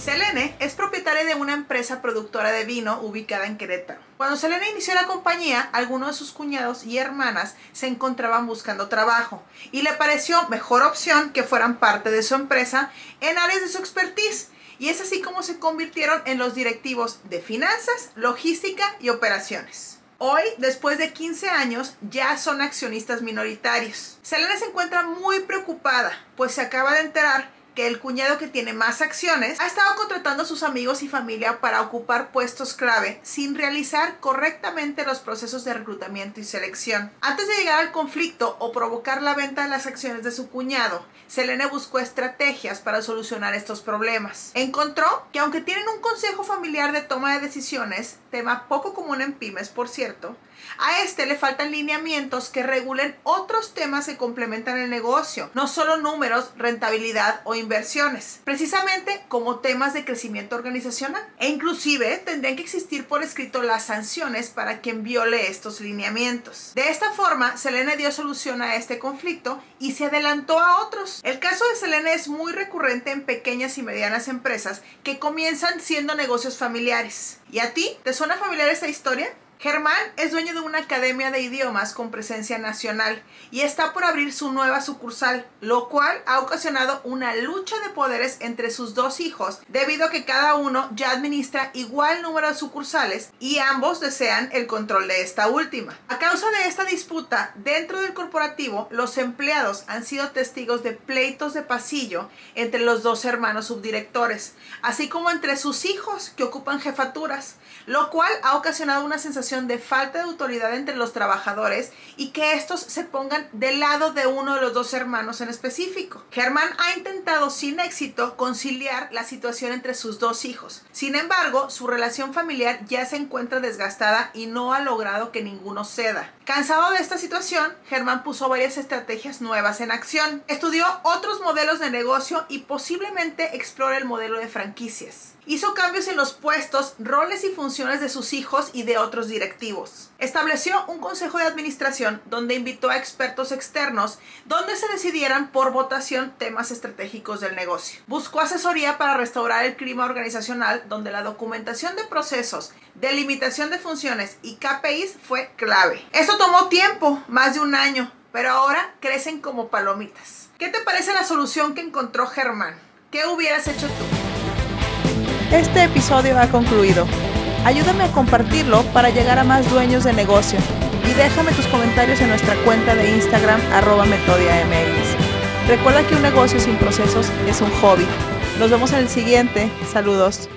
Selene es propietaria de una empresa productora de vino ubicada en Querétaro. Cuando Selene inició la compañía, algunos de sus cuñados y hermanas se encontraban buscando trabajo y le pareció mejor opción que fueran parte de su empresa en áreas de su expertise. Y es así como se convirtieron en los directivos de finanzas, logística y operaciones. Hoy, después de 15 años, ya son accionistas minoritarios. Selene se encuentra muy preocupada, pues se acaba de enterar el cuñado que tiene más acciones ha estado contratando a sus amigos y familia para ocupar puestos clave sin realizar correctamente los procesos de reclutamiento y selección. Antes de llegar al conflicto o provocar la venta de las acciones de su cuñado, Selene buscó estrategias para solucionar estos problemas. Encontró que aunque tienen un consejo familiar de toma de decisiones, tema poco común en pymes por cierto, a este le faltan lineamientos que regulen otros temas que complementan el negocio, no solo números, rentabilidad o precisamente como temas de crecimiento organizacional. E inclusive tendrían que existir por escrito las sanciones para quien viole estos lineamientos. De esta forma, Selene dio solución a este conflicto y se adelantó a otros. El caso de Selene es muy recurrente en pequeñas y medianas empresas que comienzan siendo negocios familiares. ¿Y a ti? ¿Te suena familiar esta historia? Germán es dueño de una academia de idiomas con presencia nacional y está por abrir su nueva sucursal, lo cual ha ocasionado una lucha de poderes entre sus dos hijos debido a que cada uno ya administra igual número de sucursales y ambos desean el control de esta última. A causa de esta disputa dentro del corporativo, los empleados han sido testigos de pleitos de pasillo entre los dos hermanos subdirectores, así como entre sus hijos que ocupan jefaturas, lo cual ha ocasionado una sensación de falta de autoridad entre los trabajadores y que estos se pongan del lado de uno de los dos hermanos en específico. Germán ha intentado sin éxito conciliar la situación entre sus dos hijos. Sin embargo, su relación familiar ya se encuentra desgastada y no ha logrado que ninguno ceda. Cansado de esta situación, Germán puso varias estrategias nuevas en acción. Estudió otros modelos de negocio y posiblemente explora el modelo de franquicias. Hizo cambios en los puestos, roles y funciones de sus hijos y de otros directivos. Estableció un consejo de administración donde invitó a expertos externos donde se decidieran por votación temas estratégicos del negocio. Buscó asesoría para restaurar el clima organizacional donde la documentación de procesos, delimitación de funciones y KPIs fue clave. Eso tomó tiempo, más de un año, pero ahora crecen como palomitas. ¿Qué te parece la solución que encontró Germán? ¿Qué hubieras hecho tú? Este episodio ha concluido. Ayúdame a compartirlo para llegar a más dueños de negocio y déjame tus comentarios en nuestra cuenta de Instagram arroba metodiamx. Recuerda que un negocio sin procesos es un hobby. Nos vemos en el siguiente. Saludos.